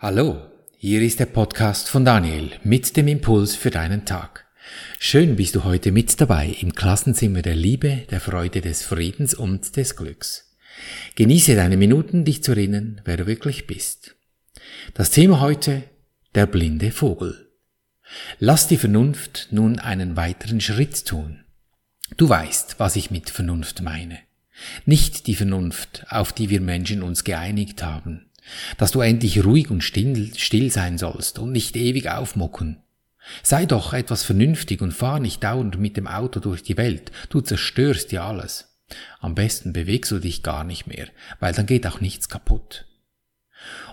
Hallo, hier ist der Podcast von Daniel mit dem Impuls für deinen Tag. Schön bist du heute mit dabei im Klassenzimmer der Liebe, der Freude, des Friedens und des Glücks. Genieße deine Minuten, dich zu erinnern, wer du wirklich bist. Das Thema heute, der blinde Vogel. Lass die Vernunft nun einen weiteren Schritt tun. Du weißt, was ich mit Vernunft meine. Nicht die Vernunft, auf die wir Menschen uns geeinigt haben, dass du endlich ruhig und still, still sein sollst und nicht ewig aufmucken. Sei doch etwas vernünftig und fahr nicht dauernd mit dem Auto durch die Welt, du zerstörst ja alles. Am besten bewegst du dich gar nicht mehr, weil dann geht auch nichts kaputt.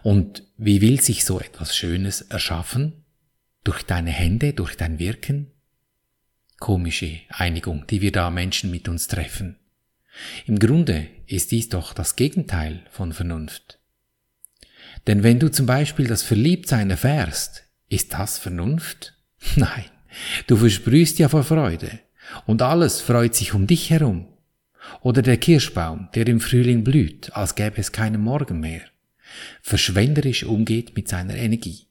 Und wie will sich so etwas Schönes erschaffen? Durch deine Hände, durch dein Wirken? Komische Einigung, die wir da Menschen mit uns treffen. Im Grunde ist dies doch das Gegenteil von Vernunft. Denn wenn du zum Beispiel das Verliebtsein erfährst, ist das Vernunft? Nein, du versprühst ja vor Freude und alles freut sich um dich herum. Oder der Kirschbaum, der im Frühling blüht, als gäbe es keinen Morgen mehr, verschwenderisch umgeht mit seiner Energie.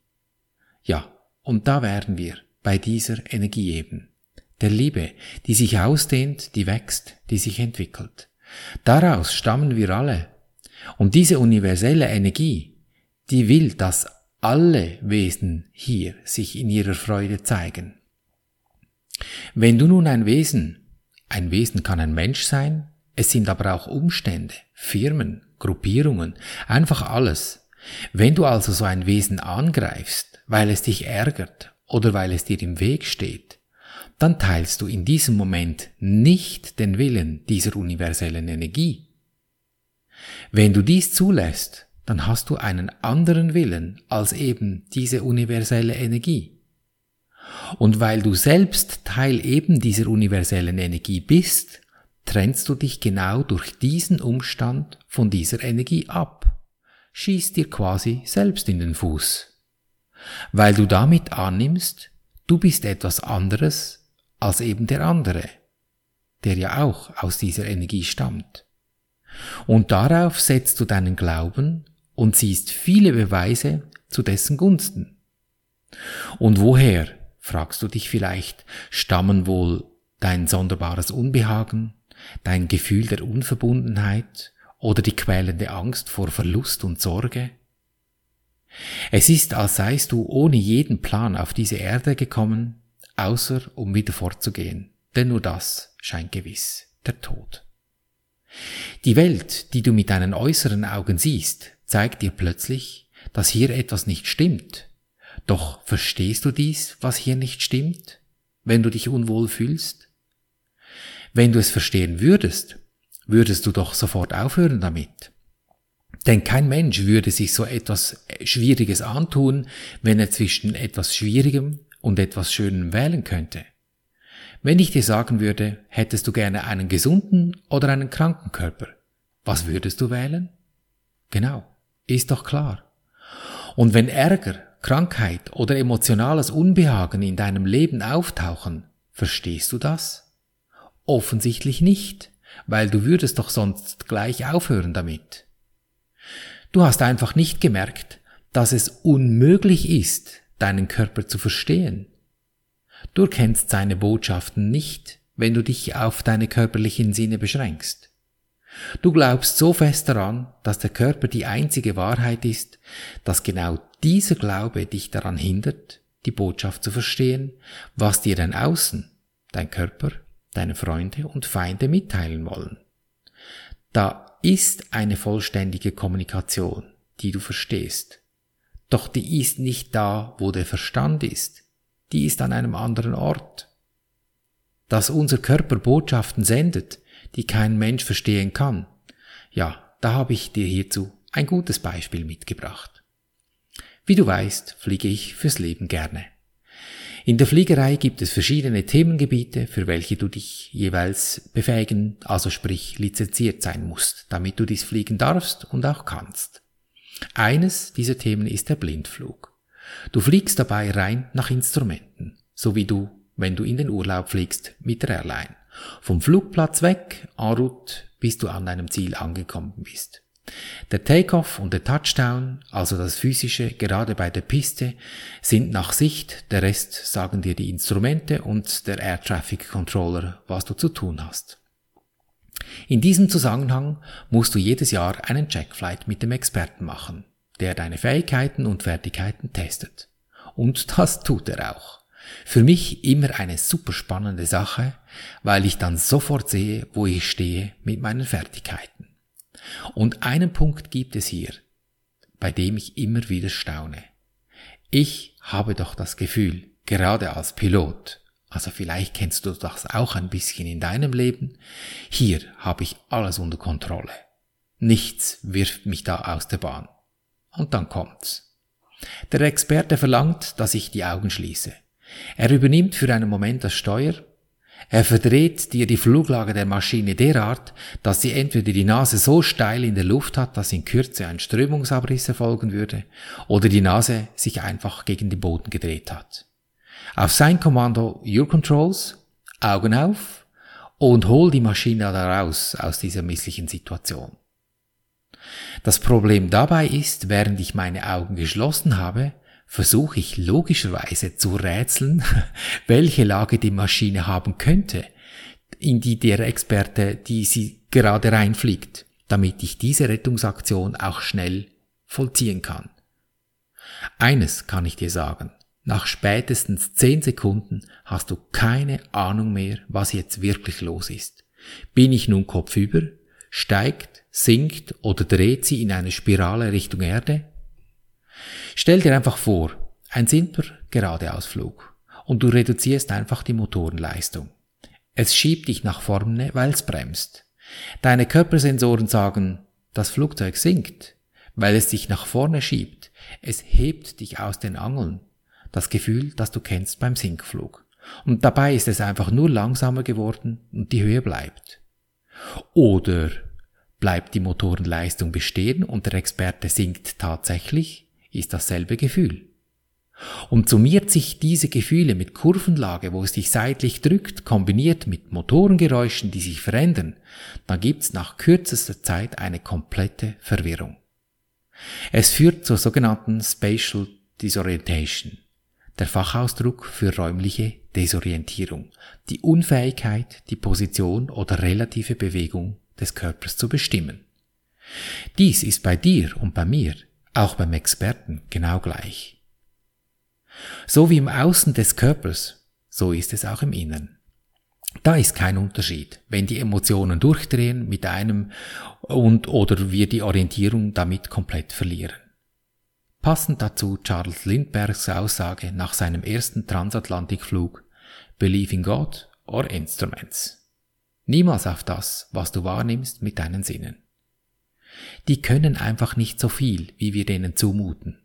Ja, und da wären wir bei dieser Energie eben, der Liebe, die sich ausdehnt, die wächst, die sich entwickelt. Daraus stammen wir alle. Und diese universelle Energie, die will, dass alle Wesen hier sich in ihrer Freude zeigen. Wenn du nun ein Wesen, ein Wesen kann ein Mensch sein, es sind aber auch Umstände, Firmen, Gruppierungen, einfach alles. Wenn du also so ein Wesen angreifst, weil es dich ärgert oder weil es dir im Weg steht, dann teilst du in diesem Moment nicht den Willen dieser universellen Energie. Wenn du dies zulässt, dann hast du einen anderen Willen als eben diese universelle Energie. Und weil du selbst Teil eben dieser universellen Energie bist, trennst du dich genau durch diesen Umstand von dieser Energie ab, schießt dir quasi selbst in den Fuß. Weil du damit annimmst, du bist etwas anderes als eben der andere, der ja auch aus dieser Energie stammt. Und darauf setzt du deinen Glauben und siehst viele Beweise zu dessen Gunsten. Und woher, fragst du dich vielleicht, stammen wohl dein sonderbares Unbehagen, dein Gefühl der Unverbundenheit oder die quälende Angst vor Verlust und Sorge? Es ist, als seist du ohne jeden Plan auf diese Erde gekommen, außer um wieder fortzugehen, denn nur das scheint gewiss, der Tod. Die Welt, die du mit deinen äußeren Augen siehst, zeigt dir plötzlich, dass hier etwas nicht stimmt. Doch verstehst du dies, was hier nicht stimmt, wenn du dich unwohl fühlst? Wenn du es verstehen würdest, würdest du doch sofort aufhören damit. Denn kein Mensch würde sich so etwas Schwieriges antun, wenn er zwischen etwas Schwierigem und etwas Schönem wählen könnte. Wenn ich dir sagen würde, hättest du gerne einen gesunden oder einen kranken Körper, was würdest du wählen? Genau, ist doch klar. Und wenn Ärger, Krankheit oder emotionales Unbehagen in deinem Leben auftauchen, verstehst du das? Offensichtlich nicht, weil du würdest doch sonst gleich aufhören damit. Du hast einfach nicht gemerkt, dass es unmöglich ist, deinen Körper zu verstehen. Du kennst seine Botschaften nicht, wenn du dich auf deine körperlichen Sinne beschränkst. Du glaubst so fest daran, dass der Körper die einzige Wahrheit ist, dass genau dieser Glaube dich daran hindert, die Botschaft zu verstehen, was dir dein Außen, dein Körper, deine Freunde und Feinde mitteilen wollen. Da ist eine vollständige Kommunikation, die du verstehst. Doch die ist nicht da, wo der Verstand ist. Die ist an einem anderen Ort. Dass unser Körper Botschaften sendet, die kein Mensch verstehen kann. Ja, da habe ich dir hierzu ein gutes Beispiel mitgebracht. Wie du weißt, fliege ich fürs Leben gerne. In der Fliegerei gibt es verschiedene Themengebiete, für welche du dich jeweils befähigen, also sprich lizenziert sein musst, damit du dies fliegen darfst und auch kannst. Eines dieser Themen ist der Blindflug. Du fliegst dabei rein nach Instrumenten, so wie du, wenn du in den Urlaub fliegst, mit der Airline. Vom Flugplatz weg, en route, bis du an deinem Ziel angekommen bist. Der Takeoff und der Touchdown, also das physische, gerade bei der Piste, sind nach Sicht, der Rest sagen dir die Instrumente und der Air Traffic Controller, was du zu tun hast. In diesem Zusammenhang musst du jedes Jahr einen Checkflight mit dem Experten machen, der deine Fähigkeiten und Fertigkeiten testet. Und das tut er auch. Für mich immer eine super spannende Sache, weil ich dann sofort sehe, wo ich stehe mit meinen Fertigkeiten. Und einen Punkt gibt es hier, bei dem ich immer wieder staune. Ich habe doch das Gefühl, gerade als Pilot, also vielleicht kennst du das auch ein bisschen in deinem Leben, hier habe ich alles unter Kontrolle. Nichts wirft mich da aus der Bahn. Und dann kommt's. Der Experte verlangt, dass ich die Augen schließe. Er übernimmt für einen Moment das Steuer er verdreht dir die Fluglage der Maschine derart, dass sie entweder die Nase so steil in der Luft hat, dass in Kürze ein Strömungsabriss erfolgen würde, oder die Nase sich einfach gegen den Boden gedreht hat. Auf sein Kommando Your Controls, Augen auf und hol die Maschine da raus aus dieser misslichen Situation. Das Problem dabei ist, während ich meine Augen geschlossen habe, versuche ich logischerweise zu rätseln, welche Lage die Maschine haben könnte, in die der Experte, die sie gerade reinfliegt, damit ich diese Rettungsaktion auch schnell vollziehen kann. Eines kann ich dir sagen, nach spätestens zehn Sekunden hast du keine Ahnung mehr, was jetzt wirklich los ist. Bin ich nun kopfüber, steigt, sinkt oder dreht sie in eine Spirale Richtung Erde? Stell dir einfach vor, ein simpler Geradeausflug und du reduzierst einfach die Motorenleistung. Es schiebt dich nach vorne, weil es bremst. Deine Körpersensoren sagen, das Flugzeug sinkt, weil es dich nach vorne schiebt. Es hebt dich aus den Angeln. Das Gefühl, das du kennst beim Sinkflug. Und dabei ist es einfach nur langsamer geworden und die Höhe bleibt. Oder bleibt die Motorenleistung bestehen und der Experte sinkt tatsächlich? Ist dasselbe Gefühl. Und summiert sich diese Gefühle mit Kurvenlage, wo es dich seitlich drückt, kombiniert mit Motorengeräuschen, die sich verändern, dann gibt's nach kürzester Zeit eine komplette Verwirrung. Es führt zur sogenannten Spatial Disorientation, der Fachausdruck für räumliche Desorientierung, die Unfähigkeit, die Position oder relative Bewegung des Körpers zu bestimmen. Dies ist bei dir und bei mir auch beim Experten genau gleich. So wie im Außen des Körpers, so ist es auch im Innern. Da ist kein Unterschied, wenn die Emotionen durchdrehen mit einem und oder wir die Orientierung damit komplett verlieren. Passend dazu Charles Lindberghs Aussage nach seinem ersten Transatlantikflug Believe in God or Instruments. Niemals auf das, was du wahrnimmst mit deinen Sinnen. Die können einfach nicht so viel, wie wir denen zumuten.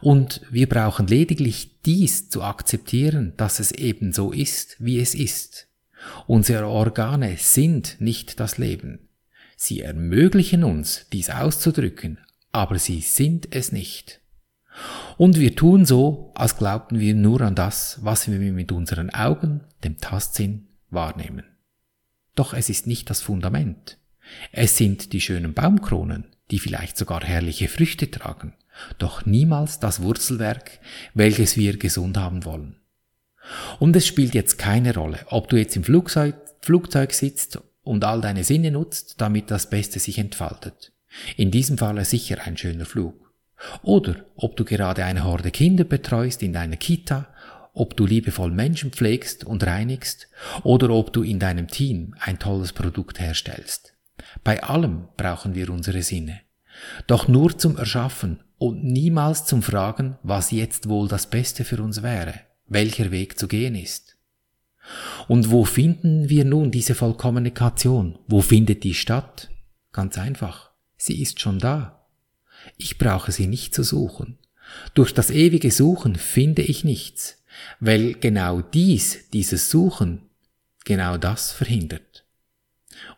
Und wir brauchen lediglich dies zu akzeptieren, dass es eben so ist, wie es ist. Unsere Organe sind nicht das Leben. Sie ermöglichen uns, dies auszudrücken, aber sie sind es nicht. Und wir tun so, als glaubten wir nur an das, was wir mit unseren Augen, dem Tastsinn, wahrnehmen. Doch es ist nicht das Fundament. Es sind die schönen Baumkronen, die vielleicht sogar herrliche Früchte tragen, doch niemals das Wurzelwerk, welches wir gesund haben wollen. Und es spielt jetzt keine Rolle, ob du jetzt im Flugzeug, Flugzeug sitzt und all deine Sinne nutzt, damit das Beste sich entfaltet. In diesem Falle sicher ein schöner Flug. Oder ob du gerade eine Horde Kinder betreust in deiner Kita, ob du liebevoll Menschen pflegst und reinigst, oder ob du in deinem Team ein tolles Produkt herstellst. Bei allem brauchen wir unsere Sinne. Doch nur zum Erschaffen und niemals zum Fragen, was jetzt wohl das Beste für uns wäre, welcher Weg zu gehen ist. Und wo finden wir nun diese Vollkommunikation? Wo findet die statt? Ganz einfach. Sie ist schon da. Ich brauche sie nicht zu suchen. Durch das ewige Suchen finde ich nichts, weil genau dies, dieses Suchen, genau das verhindert.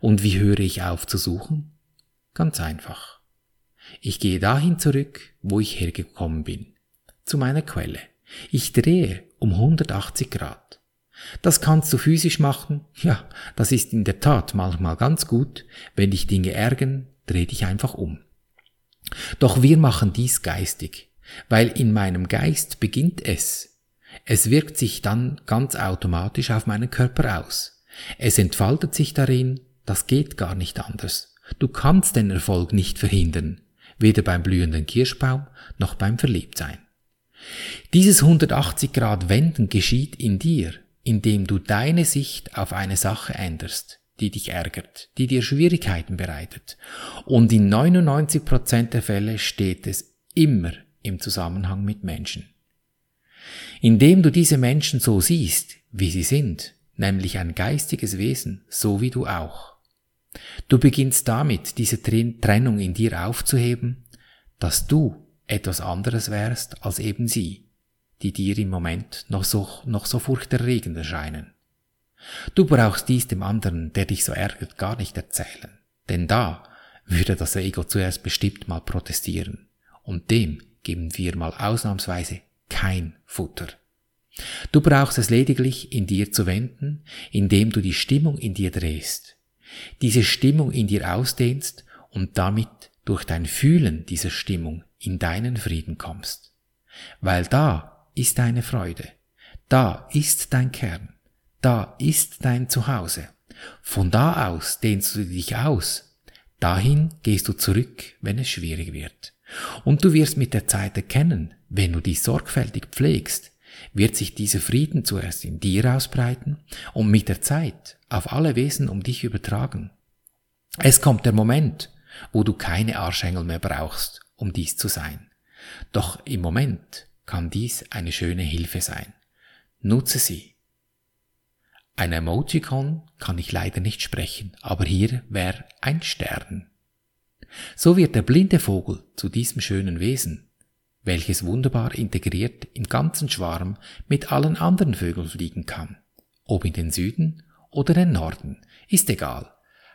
Und wie höre ich auf zu suchen? Ganz einfach. Ich gehe dahin zurück, wo ich hergekommen bin, zu meiner Quelle. Ich drehe um 180 Grad. Das kannst du physisch machen, ja, das ist in der Tat manchmal ganz gut, wenn dich Dinge ärgern, dreh dich einfach um. Doch wir machen dies geistig, weil in meinem Geist beginnt es. Es wirkt sich dann ganz automatisch auf meinen Körper aus. Es entfaltet sich darin, das geht gar nicht anders. Du kannst den Erfolg nicht verhindern, weder beim blühenden Kirschbaum noch beim Verliebtsein. Dieses 180 Grad Wenden geschieht in dir, indem du deine Sicht auf eine Sache änderst, die dich ärgert, die dir Schwierigkeiten bereitet. Und in 99 Prozent der Fälle steht es immer im Zusammenhang mit Menschen. Indem du diese Menschen so siehst, wie sie sind, nämlich ein geistiges Wesen, so wie du auch. Du beginnst damit, diese Trennung in dir aufzuheben, dass du etwas anderes wärst als eben sie, die dir im Moment noch so, noch so furchterregend erscheinen. Du brauchst dies dem anderen, der dich so ärgert, gar nicht erzählen, denn da würde das Ego zuerst bestimmt mal protestieren, und dem geben wir mal ausnahmsweise kein Futter. Du brauchst es lediglich in dir zu wenden, indem du die Stimmung in dir drehst, diese Stimmung in dir ausdehnst und damit durch dein Fühlen dieser Stimmung in deinen Frieden kommst. Weil da ist deine Freude, da ist dein Kern, da ist dein Zuhause. Von da aus dehnst du dich aus, dahin gehst du zurück, wenn es schwierig wird. Und du wirst mit der Zeit erkennen, wenn du dich sorgfältig pflegst, wird sich dieser Frieden zuerst in dir ausbreiten und mit der Zeit auf alle Wesen um dich übertragen. Es kommt der Moment, wo du keine Arschengel mehr brauchst, um dies zu sein. Doch im Moment kann dies eine schöne Hilfe sein. Nutze sie. Ein Emojicon kann ich leider nicht sprechen, aber hier wäre ein Stern. So wird der blinde Vogel zu diesem schönen Wesen, welches wunderbar integriert im ganzen Schwarm mit allen anderen Vögeln fliegen kann. Ob in den Süden oder den Norden, ist egal.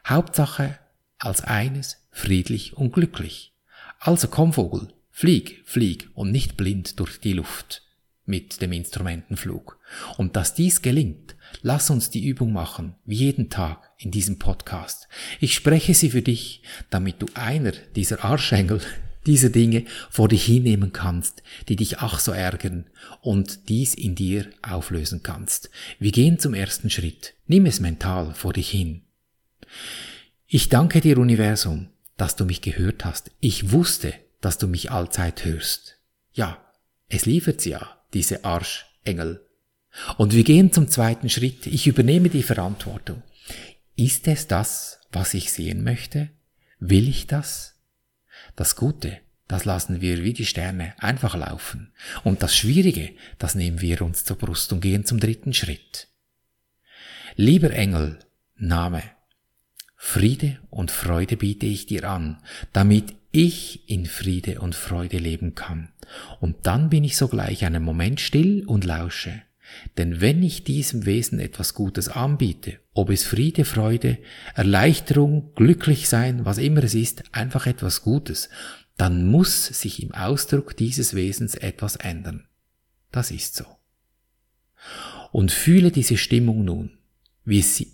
Hauptsache als eines friedlich und glücklich. Also komm Vogel, flieg, flieg und nicht blind durch die Luft mit dem Instrumentenflug. Und dass dies gelingt, lass uns die Übung machen, wie jeden Tag in diesem Podcast. Ich spreche sie für dich, damit du einer dieser Arschengel diese Dinge vor dich hinnehmen kannst, die dich ach so ärgern und dies in dir auflösen kannst. Wir gehen zum ersten Schritt. Nimm es mental vor dich hin. Ich danke dir, Universum, dass du mich gehört hast. Ich wusste, dass du mich allzeit hörst. Ja, es liefert ja, diese Arschengel. Und wir gehen zum zweiten Schritt. Ich übernehme die Verantwortung. Ist es das, was ich sehen möchte? Will ich das? Das Gute, das lassen wir wie die Sterne einfach laufen. Und das Schwierige, das nehmen wir uns zur Brust und gehen zum dritten Schritt. Lieber Engel, Name, Friede und Freude biete ich dir an, damit ich in Friede und Freude leben kann. Und dann bin ich sogleich einen Moment still und lausche. Denn wenn ich diesem Wesen etwas Gutes anbiete, ob es Friede, Freude, Erleichterung, glücklich sein, was immer es ist, einfach etwas Gutes, dann muss sich im Ausdruck dieses Wesens etwas ändern. Das ist so. Und fühle diese Stimmung nun, wie, sie,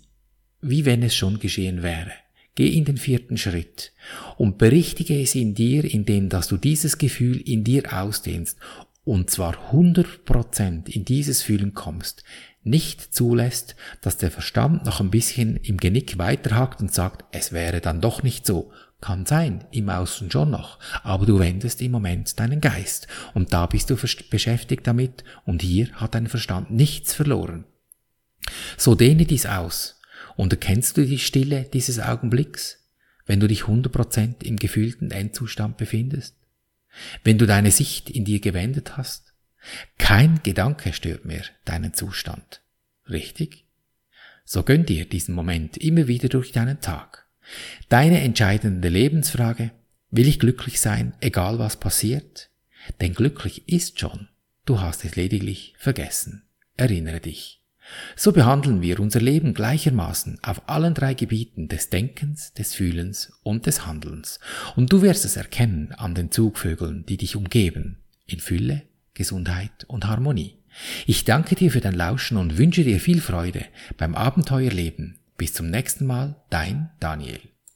wie wenn es schon geschehen wäre. Geh in den vierten Schritt und berichtige es in dir, indem dass du dieses Gefühl in dir ausdehnst und zwar 100% in dieses Fühlen kommst, nicht zulässt, dass der Verstand noch ein bisschen im Genick weiterhakt und sagt, es wäre dann doch nicht so. Kann sein, im Außen schon noch, aber du wendest im Moment deinen Geist und da bist du beschäftigt damit und hier hat dein Verstand nichts verloren. So dehne dies aus und erkennst du die Stille dieses Augenblicks, wenn du dich 100% im gefühlten Endzustand befindest? Wenn du deine Sicht in dir gewendet hast, kein Gedanke stört mehr deinen Zustand. Richtig? So gönn dir diesen Moment immer wieder durch deinen Tag. Deine entscheidende Lebensfrage, will ich glücklich sein, egal was passiert? Denn glücklich ist schon, du hast es lediglich vergessen. Erinnere dich. So behandeln wir unser Leben gleichermaßen auf allen drei Gebieten des Denkens, des Fühlens und des Handelns. Und du wirst es erkennen an den Zugvögeln, die dich umgeben, in Fülle, Gesundheit und Harmonie. Ich danke dir für dein Lauschen und wünsche dir viel Freude beim Abenteuerleben. Bis zum nächsten Mal, dein Daniel.